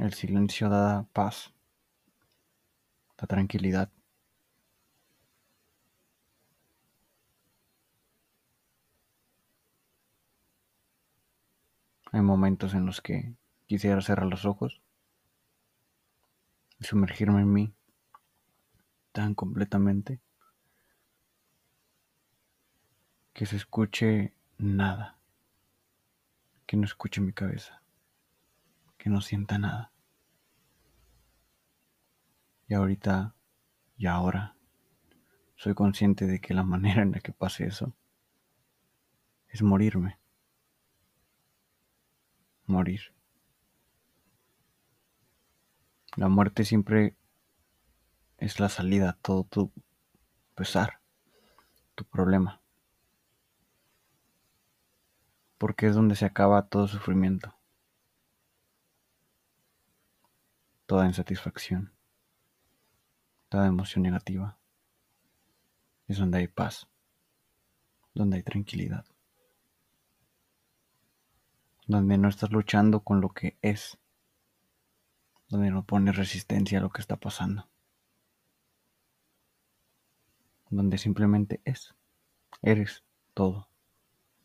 El silencio da paz, da tranquilidad. Hay momentos en los que quisiera cerrar los ojos y sumergirme en mí tan completamente que se escuche nada, que no escuche mi cabeza, que no sienta nada. Y ahorita y ahora soy consciente de que la manera en la que pase eso es morirme. Morir. La muerte siempre es la salida a todo tu pesar, tu problema. Porque es donde se acaba todo sufrimiento, toda insatisfacción, toda emoción negativa. Es donde hay paz, donde hay tranquilidad, donde no estás luchando con lo que es, donde no pones resistencia a lo que está pasando, donde simplemente es, eres todo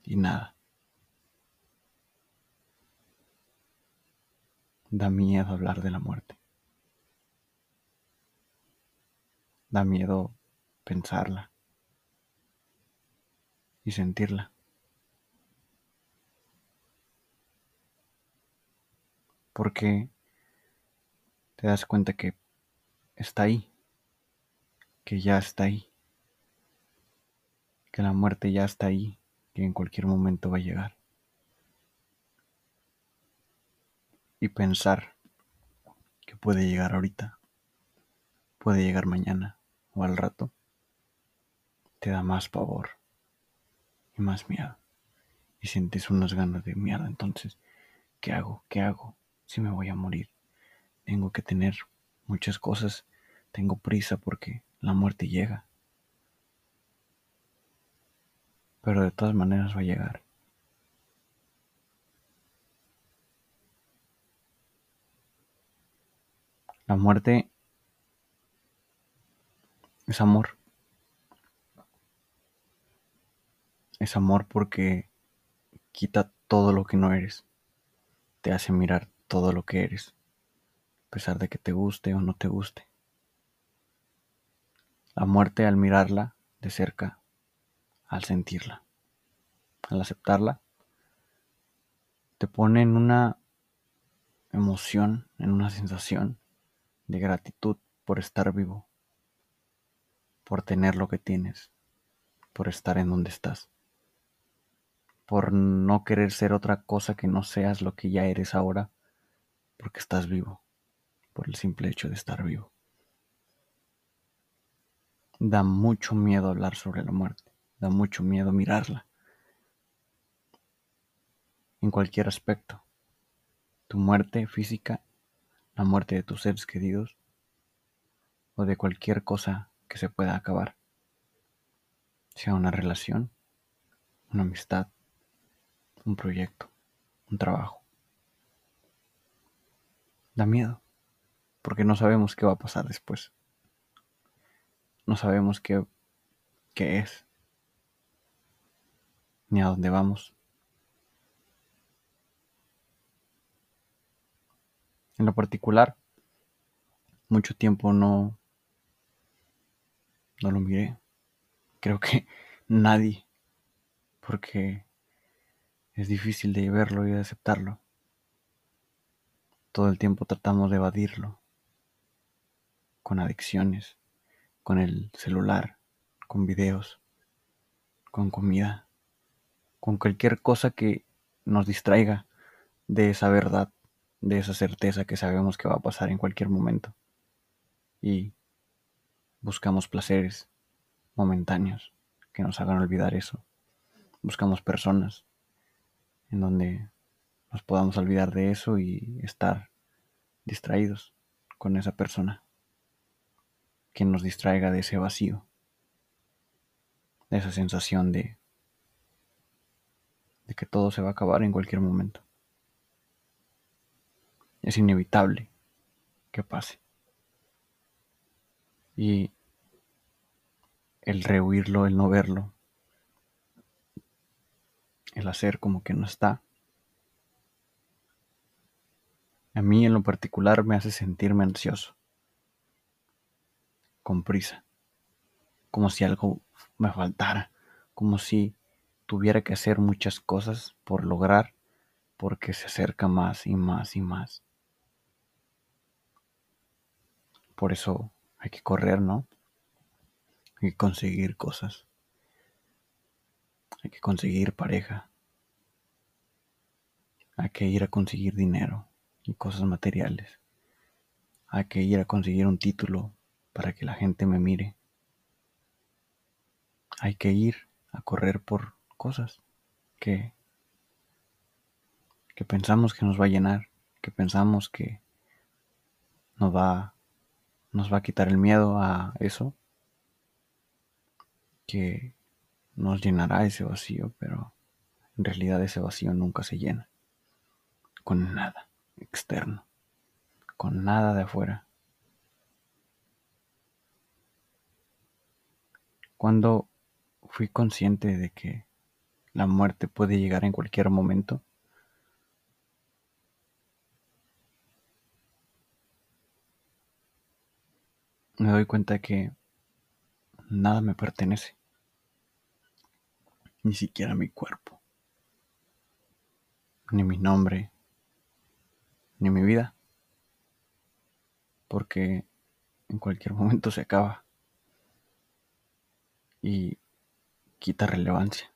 y nada. Da miedo hablar de la muerte. Da miedo pensarla y sentirla. Porque te das cuenta que está ahí, que ya está ahí, que la muerte ya está ahí, que en cualquier momento va a llegar. Y pensar que puede llegar ahorita, puede llegar mañana o al rato, te da más pavor y más miedo. Y sientes unas ganas de mierda. Entonces, ¿qué hago? ¿Qué hago si me voy a morir? Tengo que tener muchas cosas. Tengo prisa porque la muerte llega. Pero de todas maneras va a llegar. La muerte es amor. Es amor porque quita todo lo que no eres. Te hace mirar todo lo que eres, a pesar de que te guste o no te guste. La muerte al mirarla de cerca, al sentirla, al aceptarla, te pone en una emoción, en una sensación de gratitud por estar vivo, por tener lo que tienes, por estar en donde estás, por no querer ser otra cosa que no seas lo que ya eres ahora, porque estás vivo, por el simple hecho de estar vivo. Da mucho miedo hablar sobre la muerte, da mucho miedo mirarla, en cualquier aspecto, tu muerte física la muerte de tus seres queridos o de cualquier cosa que se pueda acabar, sea una relación, una amistad, un proyecto, un trabajo. Da miedo, porque no sabemos qué va a pasar después. No sabemos qué, qué es, ni a dónde vamos. En lo particular, mucho tiempo no, no lo miré. Creo que nadie, porque es difícil de verlo y de aceptarlo. Todo el tiempo tratamos de evadirlo, con adicciones, con el celular, con videos, con comida, con cualquier cosa que nos distraiga de esa verdad de esa certeza que sabemos que va a pasar en cualquier momento. Y buscamos placeres momentáneos que nos hagan olvidar eso. Buscamos personas en donde nos podamos olvidar de eso y estar distraídos con esa persona que nos distraiga de ese vacío, de esa sensación de, de que todo se va a acabar en cualquier momento. Es inevitable que pase. Y el rehuirlo, el no verlo, el hacer como que no está, a mí en lo particular me hace sentirme ansioso, con prisa, como si algo me faltara, como si tuviera que hacer muchas cosas por lograr, porque se acerca más y más y más. Por eso hay que correr, ¿no? Hay que conseguir cosas. Hay que conseguir pareja. Hay que ir a conseguir dinero y cosas materiales. Hay que ir a conseguir un título para que la gente me mire. Hay que ir a correr por cosas que, que pensamos que nos va a llenar, que pensamos que nos va, nos va a quitar el miedo a eso, que nos llenará ese vacío, pero en realidad ese vacío nunca se llena con nada externo, con nada de afuera. Cuando fui consciente de que la muerte puede llegar en cualquier momento, me doy cuenta que nada me pertenece, ni siquiera mi cuerpo, ni mi nombre, ni mi vida, porque en cualquier momento se acaba. Y quita relevancia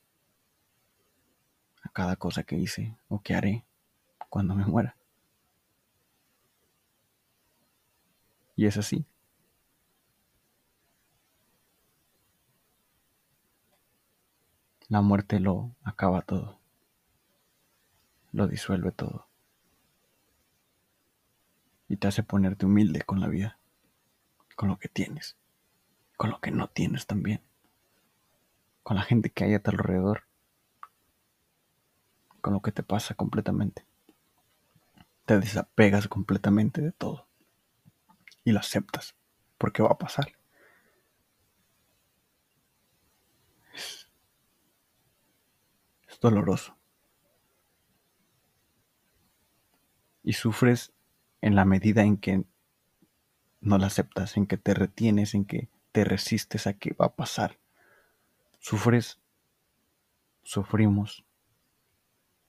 a cada cosa que hice o que haré cuando me muera. Y es así. La muerte lo acaba todo, lo disuelve todo y te hace ponerte humilde con la vida, con lo que tienes, con lo que no tienes también, con la gente que hay a tu alrededor, con lo que te pasa completamente. Te desapegas completamente de todo y lo aceptas porque va a pasar. Doloroso. Y sufres en la medida en que no la aceptas, en que te retienes, en que te resistes a que va a pasar. Sufres, sufrimos,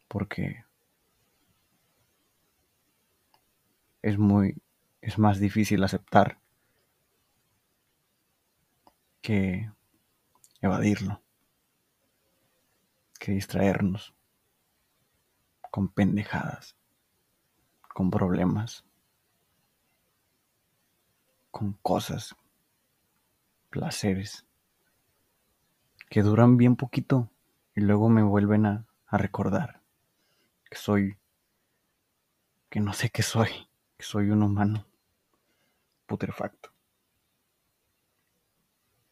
porque es muy, es más difícil aceptar que evadirlo que distraernos con pendejadas, con problemas, con cosas, placeres, que duran bien poquito y luego me vuelven a, a recordar que soy, que no sé qué soy, que soy un humano putrefacto,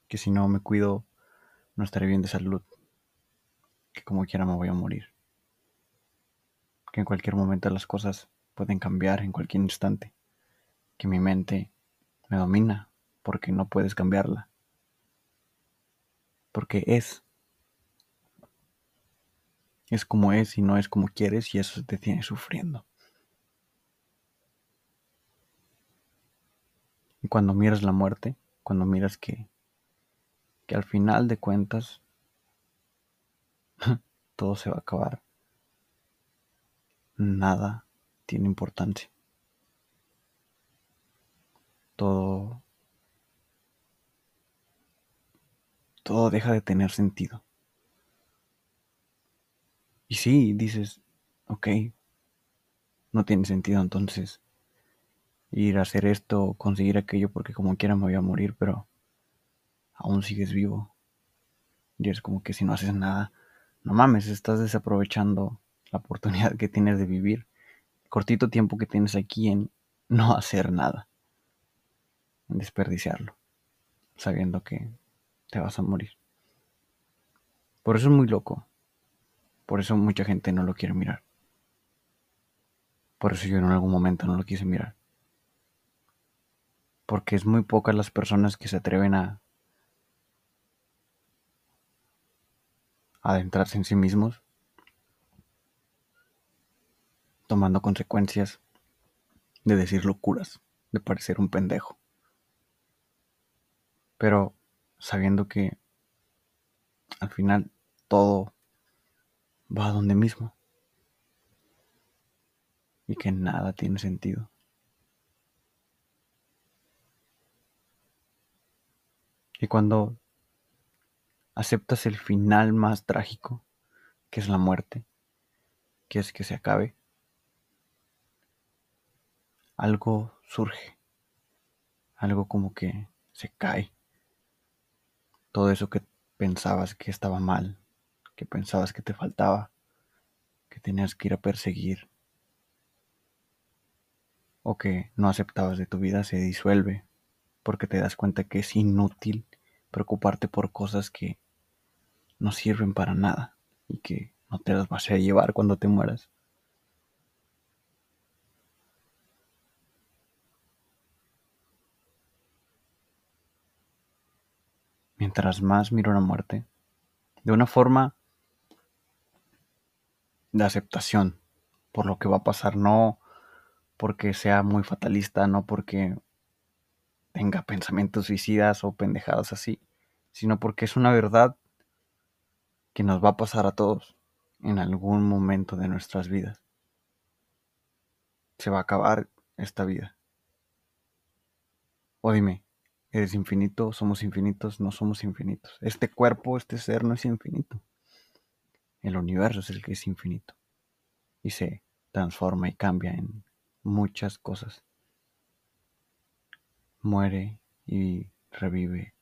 que si no me cuido no estaré bien de salud que como quiera me voy a morir. Que en cualquier momento las cosas pueden cambiar en cualquier instante. Que mi mente me domina porque no puedes cambiarla. Porque es. Es como es y no es como quieres y eso te tiene sufriendo. Y cuando miras la muerte, cuando miras que, que al final de cuentas todo se va a acabar. Nada tiene importancia. Todo... Todo deja de tener sentido. Y sí, dices, ok, no tiene sentido entonces ir a hacer esto, conseguir aquello, porque como quiera me voy a morir, pero aún sigues vivo. Y es como que si no haces nada, no mames, estás desaprovechando la oportunidad que tienes de vivir, el cortito tiempo que tienes aquí en no hacer nada, en desperdiciarlo, sabiendo que te vas a morir. Por eso es muy loco, por eso mucha gente no lo quiere mirar. Por eso yo en algún momento no lo quise mirar. Porque es muy pocas las personas que se atreven a adentrarse en sí mismos, tomando consecuencias de decir locuras, de parecer un pendejo. Pero sabiendo que al final todo va a donde mismo y que nada tiene sentido. Y cuando aceptas el final más trágico, que es la muerte, que es que se acabe, algo surge, algo como que se cae. Todo eso que pensabas que estaba mal, que pensabas que te faltaba, que tenías que ir a perseguir, o que no aceptabas de tu vida se disuelve porque te das cuenta que es inútil preocuparte por cosas que no sirven para nada y que no te las vas a llevar cuando te mueras. Mientras más miro la muerte, de una forma de aceptación por lo que va a pasar, no porque sea muy fatalista, no porque tenga pensamientos suicidas o pendejadas así, sino porque es una verdad que nos va a pasar a todos en algún momento de nuestras vidas. Se va a acabar esta vida. O dime, ¿eres infinito? ¿Somos infinitos? No somos infinitos. Este cuerpo, este ser no es infinito. El universo es el que es infinito. Y se transforma y cambia en muchas cosas. Muere y revive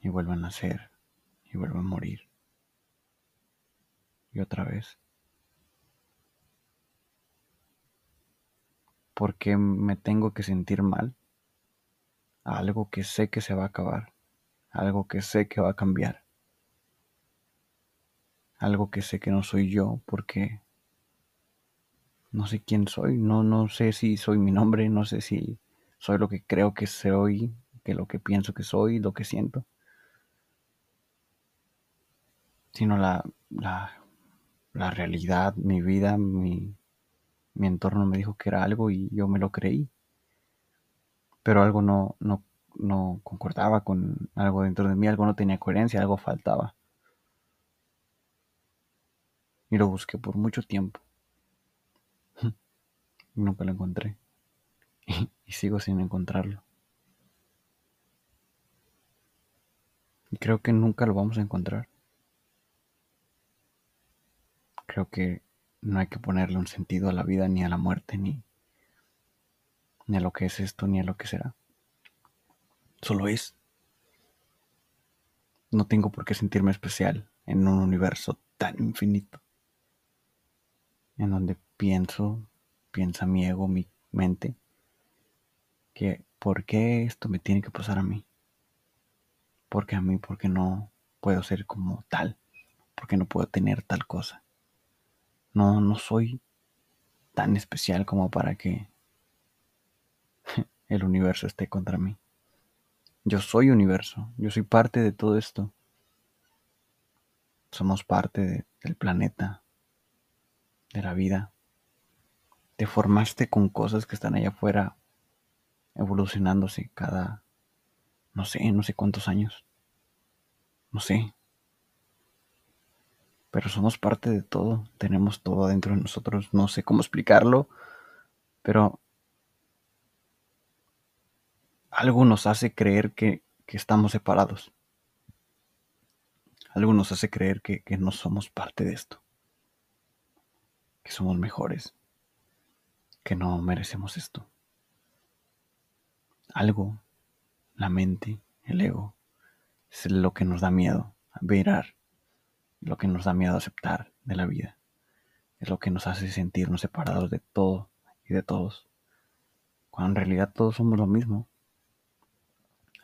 y vuelve a nacer y vuelve a morir. Y otra vez. ¿Por qué me tengo que sentir mal? algo que sé que se va a acabar, algo que sé que va a cambiar, algo que sé que no soy yo porque no sé quién soy, no, no sé si soy mi nombre, no sé si soy lo que creo que soy, que lo que pienso que soy, lo que siento, sino la, la, la realidad, mi vida, mi, mi entorno me dijo que era algo y yo me lo creí. Pero algo no, no, no concordaba con algo dentro de mí, algo no tenía coherencia, algo faltaba. Y lo busqué por mucho tiempo. Nunca lo encontré. Y, sigo sin encontrarlo. Y creo que nunca lo vamos a encontrar. Creo que no hay que ponerle un sentido a la vida, ni a la muerte, ni, ni a lo que es esto, ni a lo que será. Solo es. No tengo por qué sentirme especial en un universo tan infinito, en donde pienso piensa mi ego, mi mente, que ¿por qué esto me tiene que pasar a mí? ¿Por qué a mí? ¿Por qué no puedo ser como tal? ¿Por qué no puedo tener tal cosa? No, no soy tan especial como para que el universo esté contra mí. Yo soy universo, yo soy parte de todo esto. Somos parte del planeta, de la vida te formaste con cosas que están allá afuera evolucionándose cada, no sé, no sé cuántos años. No sé. Pero somos parte de todo, tenemos todo dentro de nosotros, no sé cómo explicarlo, pero algo nos hace creer que, que estamos separados. Algo nos hace creer que, que no somos parte de esto, que somos mejores que no merecemos esto. Algo, la mente, el ego, es lo que nos da miedo a mirar, lo que nos da miedo aceptar de la vida, es lo que nos hace sentirnos separados de todo y de todos, cuando en realidad todos somos lo mismo.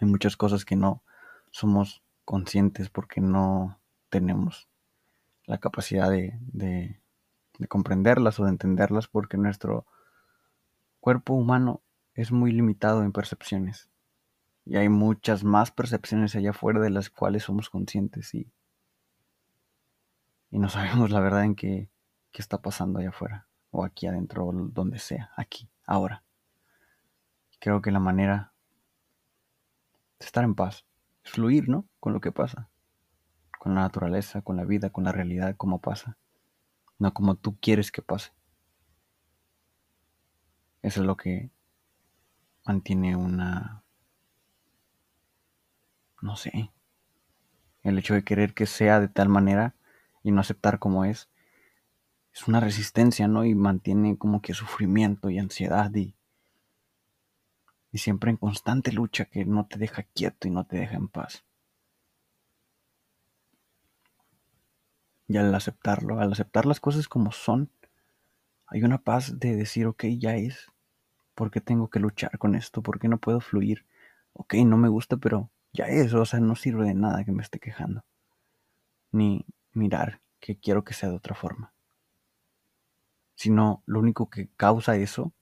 Hay muchas cosas que no somos conscientes porque no tenemos la capacidad de, de de comprenderlas o de entenderlas porque nuestro cuerpo humano es muy limitado en percepciones. Y hay muchas más percepciones allá afuera de las cuales somos conscientes y, y no sabemos la verdad en qué, qué está pasando allá afuera o aquí adentro o donde sea, aquí, ahora. Creo que la manera de estar en paz es fluir, ¿no? Con lo que pasa, con la naturaleza, con la vida, con la realidad, como pasa, no como tú quieres que pase. Eso es lo que mantiene una no sé, el hecho de querer que sea de tal manera y no aceptar como es, es una resistencia, ¿no? Y mantiene como que sufrimiento y ansiedad y, y siempre en constante lucha que no te deja quieto y no te deja en paz. Y al aceptarlo, al aceptar las cosas como son, hay una paz de decir, ok, ya es. ¿Por qué tengo que luchar con esto? ¿Por qué no puedo fluir? Ok, no me gusta, pero ya eso, o sea, no sirve de nada que me esté quejando. Ni mirar que quiero que sea de otra forma. Sino lo único que causa eso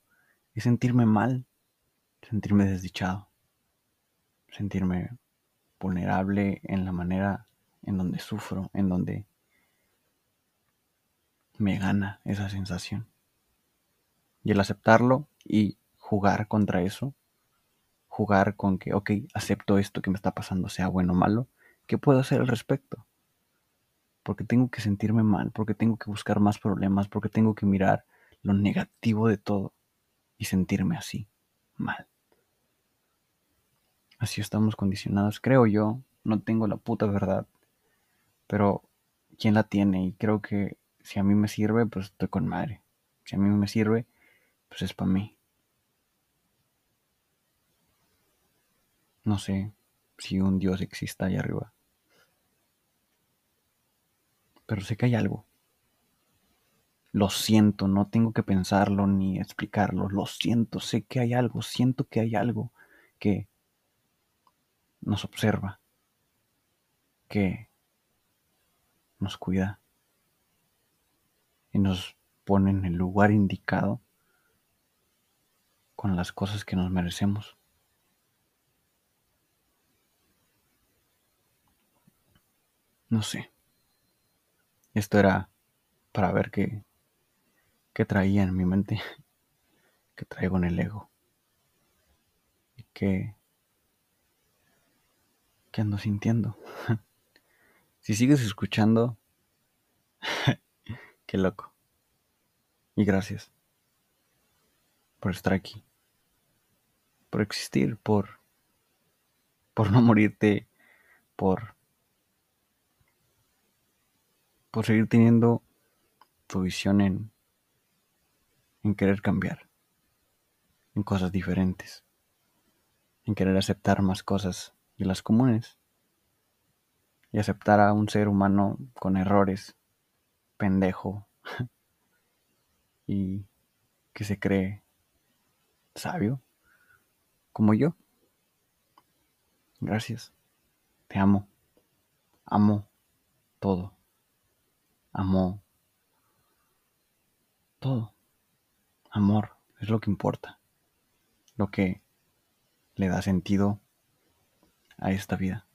es sentirme mal, sentirme desdichado, sentirme vulnerable en la manera en donde sufro, en donde me gana esa sensación. Y el aceptarlo y jugar contra eso jugar con que, ok, acepto esto que me está pasando, sea bueno o malo, ¿qué puedo hacer al respecto? Porque tengo que sentirme mal, porque tengo que buscar más problemas, porque tengo que mirar lo negativo de todo y sentirme así, mal. Así estamos condicionados, creo yo, no tengo la puta verdad, pero ¿quién la tiene? Y creo que si a mí me sirve, pues estoy con madre. Si a mí me sirve, pues es para mí. No sé si un Dios exista allá arriba. Pero sé que hay algo. Lo siento, no tengo que pensarlo ni explicarlo. Lo siento, sé que hay algo, siento que hay algo que nos observa, que nos cuida y nos pone en el lugar indicado con las cosas que nos merecemos. No sé. Esto era para ver qué, qué traía en mi mente, qué traigo en el ego. Y qué, qué ando sintiendo. si sigues escuchando, qué loco. Y gracias por estar aquí, por existir, por, por no morirte, por por seguir teniendo tu visión en, en querer cambiar, en cosas diferentes, en querer aceptar más cosas de las comunes y aceptar a un ser humano con errores, pendejo y que se cree sabio como yo. Gracias. Te amo. Amo todo amó todo. Amor es lo que importa, lo que le da sentido a esta vida.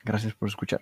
Gracias por escuchar.